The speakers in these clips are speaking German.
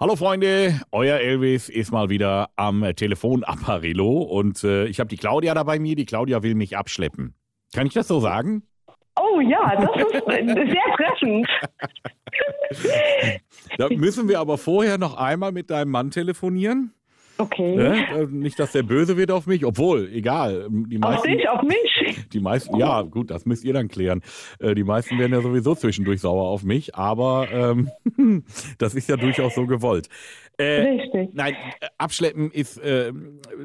Hallo Freunde, euer Elvis ist mal wieder am Telefonapparillo und äh, ich habe die Claudia da bei mir. Die Claudia will mich abschleppen. Kann ich das so sagen? Oh ja, das ist sehr treffend. da müssen wir aber vorher noch einmal mit deinem Mann telefonieren. Okay. Ne? Nicht, dass der böse wird auf mich, obwohl, egal. Die meisten, auf dich, auf mich? Die meisten, ja, gut, das müsst ihr dann klären. Äh, die meisten werden ja sowieso zwischendurch sauer auf mich, aber ähm, das ist ja durchaus so gewollt. Äh, Richtig. Nein, Abschleppen ist äh,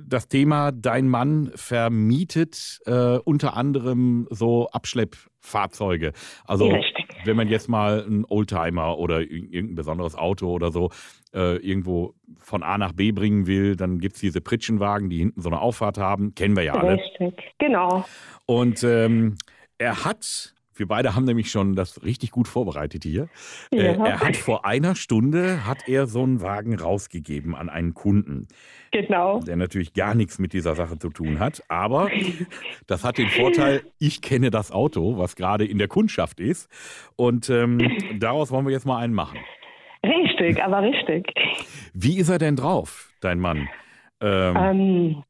das Thema. Dein Mann vermietet äh, unter anderem so Abschleppfahrzeuge. Also Richtig. Wenn man jetzt mal einen Oldtimer oder irgendein besonderes Auto oder so äh, irgendwo von A nach B bringen will, dann gibt es diese Pritschenwagen, die hinten so eine Auffahrt haben. Kennen wir ja alle. Richtig, genau. Und ähm, er hat wir beide haben nämlich schon das richtig gut vorbereitet hier. Ja. Äh, er hat vor einer Stunde hat er so einen Wagen rausgegeben an einen Kunden. Genau. Der natürlich gar nichts mit dieser Sache zu tun hat. Aber das hat den Vorteil, ich kenne das Auto, was gerade in der Kundschaft ist. Und ähm, daraus wollen wir jetzt mal einen machen. Richtig, aber richtig. Wie ist er denn drauf, dein Mann? Ähm, ähm,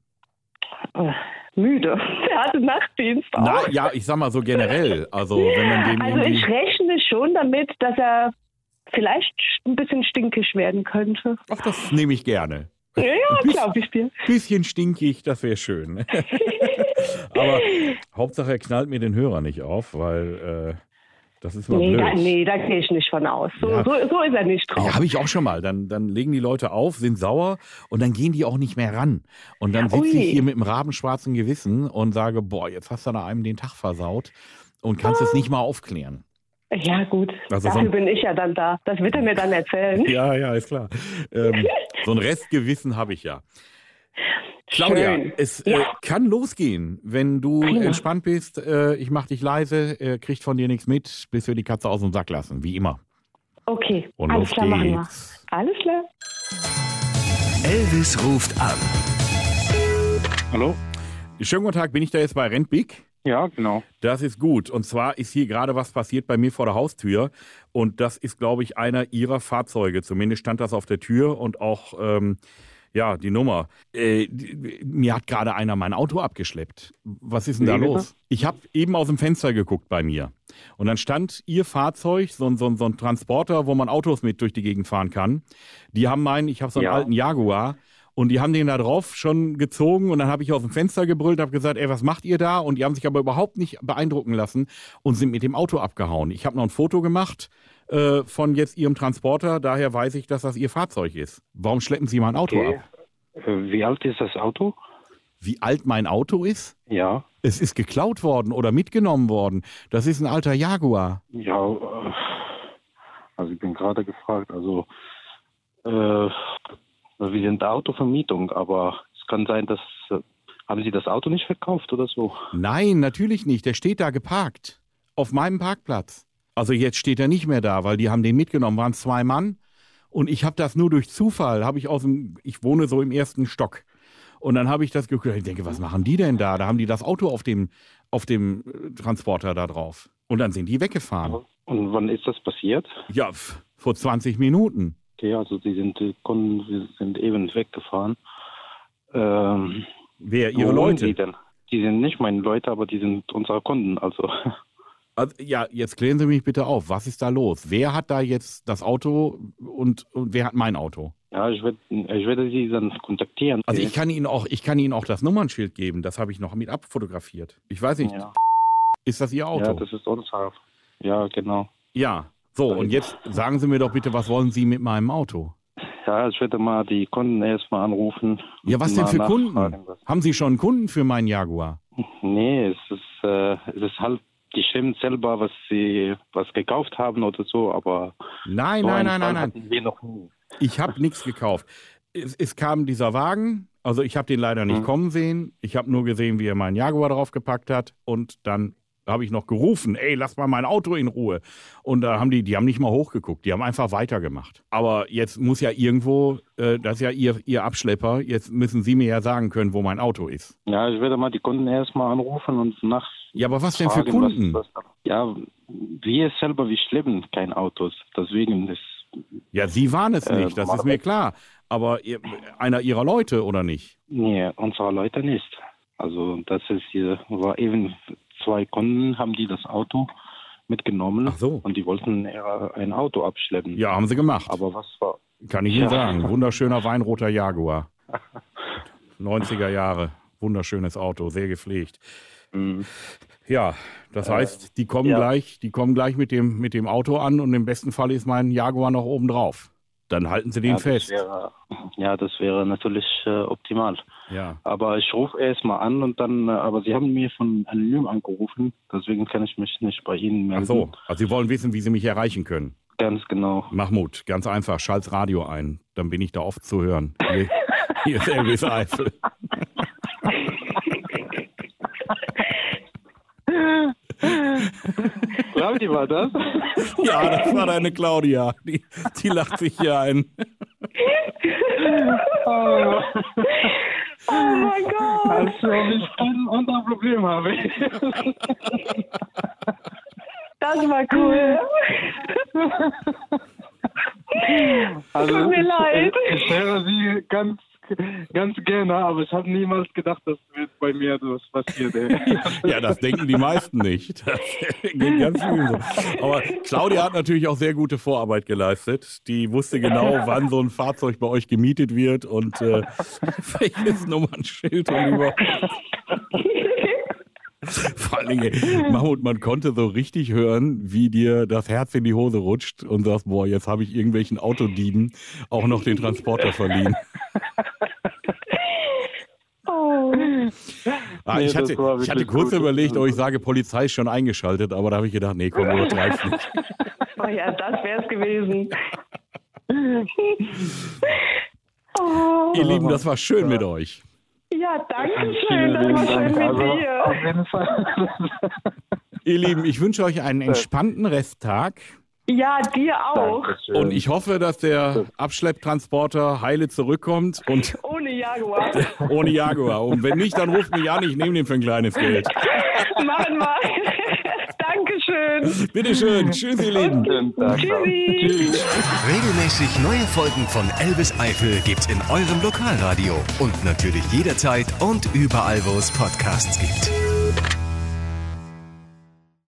äh, müde. Der hatte Nachtdienst auch. Na, ja, ich sag mal so generell. Also, wenn man den also ich rechne schon damit, dass er vielleicht ein bisschen stinkig werden könnte. Ach, das nehme ich gerne. Ja, ja glaube ich dir. Bisschen stinkig, das wäre schön. Aber Hauptsache, er knallt mir den Hörer nicht auf, weil äh, das ist mal nee, blöd. Da, nee, da gehe ich nicht von aus. So, ja. so, so ist er nicht drauf. Ja, habe ich auch schon mal. Dann, dann legen die Leute auf, sind sauer und dann gehen die auch nicht mehr ran. Und dann sitze ich hier mit einem rabenschwarzen Gewissen und sage, boah, jetzt hast du da einem den Tag versaut und kannst ah. es nicht mal aufklären. Ja, gut. Also Dafür so ein, bin ich ja dann da. Das wird er mir dann erzählen. Ja, ja, ist klar. Ähm, so ein Restgewissen habe ich ja. Claudia, Schön. es äh, ja. äh, kann losgehen, wenn du Prima. entspannt bist. Äh, ich mache dich leise, äh, kriegt von dir nichts mit, bis wir die Katze aus dem Sack lassen, wie immer. Okay, Und alles klar, machen wir. Alles klar. Elvis ruft an. Hallo? Schönen guten Tag, bin ich da jetzt bei Rentbig? Ja, genau. Das ist gut. Und zwar ist hier gerade was passiert bei mir vor der Haustür. Und das ist, glaube ich, einer Ihrer Fahrzeuge. Zumindest stand das auf der Tür und auch ähm, ja, die Nummer. Äh, mir hat gerade einer mein Auto abgeschleppt. Was ist denn da los? Ich habe eben aus dem Fenster geguckt bei mir. Und dann stand ihr Fahrzeug, so, ein, so, so ein Transporter, wo man Autos mit durch die Gegend fahren kann. Die haben meinen, ich habe so einen ja. alten Jaguar. Und die haben den da drauf schon gezogen und dann habe ich aus dem Fenster gebrüllt, habe gesagt, ey, was macht ihr da? Und die haben sich aber überhaupt nicht beeindrucken lassen und sind mit dem Auto abgehauen. Ich habe noch ein Foto gemacht äh, von jetzt Ihrem Transporter. Daher weiß ich, dass das Ihr Fahrzeug ist. Warum schleppen Sie mein Auto okay. ab? Äh, wie alt ist das Auto? Wie alt mein Auto ist? Ja. Es ist geklaut worden oder mitgenommen worden. Das ist ein alter Jaguar. Ja, äh, also ich bin gerade gefragt. Also äh, wir sind Autovermietung, aber es kann sein, dass haben Sie das Auto nicht verkauft oder so? Nein, natürlich nicht. Der steht da geparkt auf meinem Parkplatz. Also jetzt steht er nicht mehr da, weil die haben den mitgenommen, waren zwei Mann. Und ich habe das nur durch Zufall, habe ich aus dem, ich wohne so im ersten Stock. Und dann habe ich das geguckt, ich denke, was machen die denn da? Da haben die das Auto auf dem, auf dem äh, Transporter da drauf. Und dann sind die weggefahren. Und wann ist das passiert? Ja, vor 20 Minuten. Okay, also die sind, die Kunden sind eben weggefahren. Ähm, Wer, ihre Leute? Die, denn? die sind nicht meine Leute, aber die sind unsere Kunden. Also Also, ja, jetzt klären Sie mich bitte auf. Was ist da los? Wer hat da jetzt das Auto und, und wer hat mein Auto? Ja, ich werde ich werd Sie dann kontaktieren. Also ich kann Ihnen auch, ich kann Ihnen auch das Nummernschild geben. Das habe ich noch mit abfotografiert. Ich weiß nicht. Ja. Ist das Ihr Auto? Ja, das ist unser. Ja, genau. Ja. So, und jetzt sagen Sie mir doch bitte, was wollen Sie mit meinem Auto? Ja, ich werde mal die Kunden erstmal anrufen. Ja, was denn für Kunden? Haben Sie schon Kunden für meinen Jaguar? Nee, es ist, äh, es ist halt die stimmt selber, was sie was gekauft haben oder so, aber nein, so nein, nein, nein, nein. Wir noch nie. Ich habe nichts gekauft. Es, es, kam dieser Wagen, also ich habe den leider nicht mhm. kommen sehen. Ich habe nur gesehen, wie er meinen Jaguar draufgepackt hat und dann habe ich noch gerufen, ey, lass mal mein Auto in Ruhe. Und da haben die, die haben nicht mal hochgeguckt, die haben einfach weitergemacht. Aber jetzt muss ja irgendwo, äh, das ist ja ihr, ihr Abschlepper, jetzt müssen Sie mir ja sagen können, wo mein Auto ist. Ja, ich werde mal die Kunden erstmal anrufen und nach. Ja, aber was denn für Kunden? Was, was, ja, wir selber, wir schleppen kein Autos. Deswegen ist Ja, Sie waren es Äh, nicht, das ist mir klar. Aber ihr, einer Ihrer Leute, oder nicht? Nee, unsere Leute nicht. Also das ist hier, war eben zwei Kunden, haben die das Auto mitgenommen Ach so. und die wollten eher ein Auto abschleppen. Ja, haben Sie gemacht. Aber was war? Kann ich Ihnen Ja. sagen. Wunderschöner weinroter Jaguar. 90er Jahre. Wunderschönes Auto, sehr gepflegt. Mhm. Ja, das heißt, die kommen ja. gleich, die kommen gleich mit dem, mit dem Auto an und im besten Fall ist mein Jaguar noch oben drauf. Dann halten Sie den ja, fest. Wäre, ja, das wäre natürlich äh, optimal. Ja. Aber ich rufe erst mal an und dann, äh, aber Sie haben mir von anonym angerufen, deswegen kann ich mich nicht bei Ihnen melden. Ach so, also Sie wollen wissen, wie Sie mich erreichen können. Ganz genau. Mahmoud, ganz einfach, schalt's Radio ein, dann bin ich da oft zu hören. Hier, hier ist Elvis Eifel. Claudi war das? Ja, das war deine Claudia. Die, die lacht sich hier ein. oh, Oh mein Gott. also, ich kein anderes Problem habe. Das war cool. Also, Tut mir ich, leid. Ich höre Sie ganz, ganz gerne, aber ich habe niemals gedacht, dass wird bei mir das passiert. Ja, das denken die meisten nicht. Das geht ganz vielen so. Aber Claudia hat natürlich auch sehr gute Vorarbeit geleistet. Die wusste genau, wann so ein Fahrzeug bei euch gemietet wird und äh, welches Nummernschild und. Vor allen Dingen, Mahmoud, man konnte so richtig hören, wie dir das Herz in die Hose rutscht und sagst, boah, jetzt habe ich irgendwelchen Autodieben auch noch den Transporter verliehen. Oh. Ah, Nee, ich, hatte, ich hatte kurz gut. überlegt, ob ich sage, Polizei ist schon eingeschaltet, aber da habe ich gedacht, nee, komm, übertreib's nicht. oh ja, das wär's gewesen. Oh. Ihr Lieben, das war schön mit euch. Ja, danke schön. Das war schön Dank. mit Also, dir. auf jeden Fall. Ihr Lieben, ich wünsche euch einen entspannten Resttag Ja, dir auch. Dankeschön. und ich hoffe, dass der Abschlepptransporter heile zurückkommt und Ohne Jaguar. ohne Jaguar. Und wenn nicht, dann ruft mich an, ich nehme den für ein kleines Geld. Machen wir. Dankeschön. Bitteschön. Tschüss, ihr Lieben. Tschüssi. Regelmäßig neue Folgen von Elvis Eifel gibt's in eurem Lokalradio und natürlich jederzeit und überall, wo es Podcasts gibt.